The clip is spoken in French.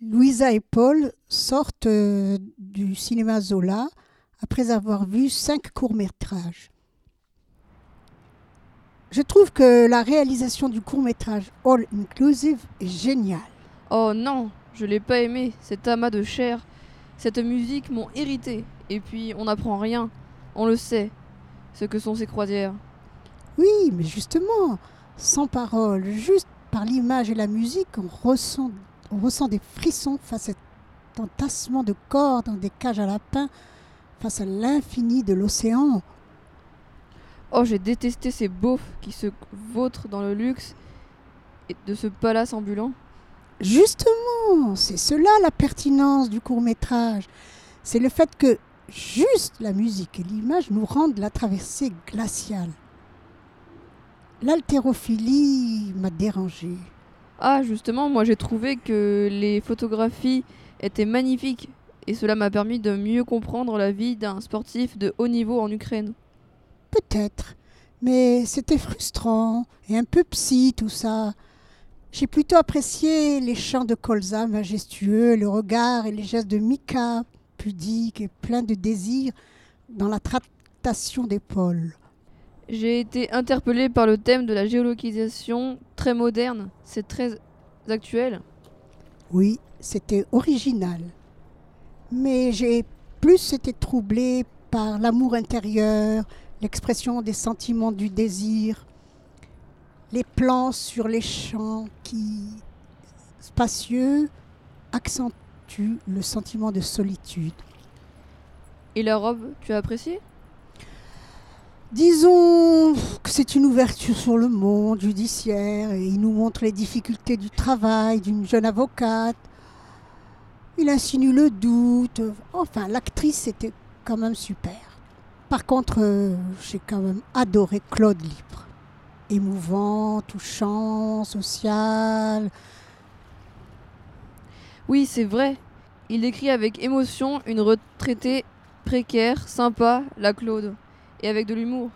Louisa et Paul sortent euh, du cinéma Zola après avoir vu cinq courts-métrages. Je trouve que la réalisation du court-métrage All Inclusive est géniale. Oh non, je l'ai pas aimé, cet amas de chair. Cette musique m'ont irrité. Et puis, on n'apprend rien. On le sait, ce que sont ces croisières. Oui, mais justement, sans parole, juste par l'image et la musique, on ressent, on ressent des frissons face à cet entassement de corps dans des cages à lapins, face à l'infini de l'océan. Oh, j'ai détesté ces beaufs qui se vautrent dans le luxe et de ce palace ambulant. Justement, c'est cela la pertinence du court métrage. C'est le fait que juste la musique et l'image nous rendent la traversée glaciale. L'haltérophilie m'a dérangé. Ah, justement, moi j'ai trouvé que les photographies étaient magnifiques et cela m'a permis de mieux comprendre la vie d'un sportif de haut niveau en Ukraine. Peut-être, mais c'était frustrant et un peu psy tout ça. J'ai plutôt apprécié les chants de colza majestueux, le regard et les gestes de Mika, pudiques et pleins de désir, dans la tractation d'épaule. J'ai été interpellée par le thème de la géolocalisation très moderne. C'est très actuel. Oui, c'était original. Mais j'ai plus été troublée par l'amour intérieur, l'expression des sentiments du désir, les plans sur les champs qui, spacieux, accentuent le sentiment de solitude. Et la robe, tu as apprécié? Disons c'est une ouverture sur le monde judiciaire il nous montre les difficultés du travail d'une jeune avocate. Il insinue le doute. Enfin, l'actrice était quand même super. Par contre, euh, j'ai quand même adoré Claude Libre. Émouvant, touchant, social. Oui, c'est vrai. Il décrit avec émotion une retraitée précaire, sympa, la Claude, et avec de l'humour.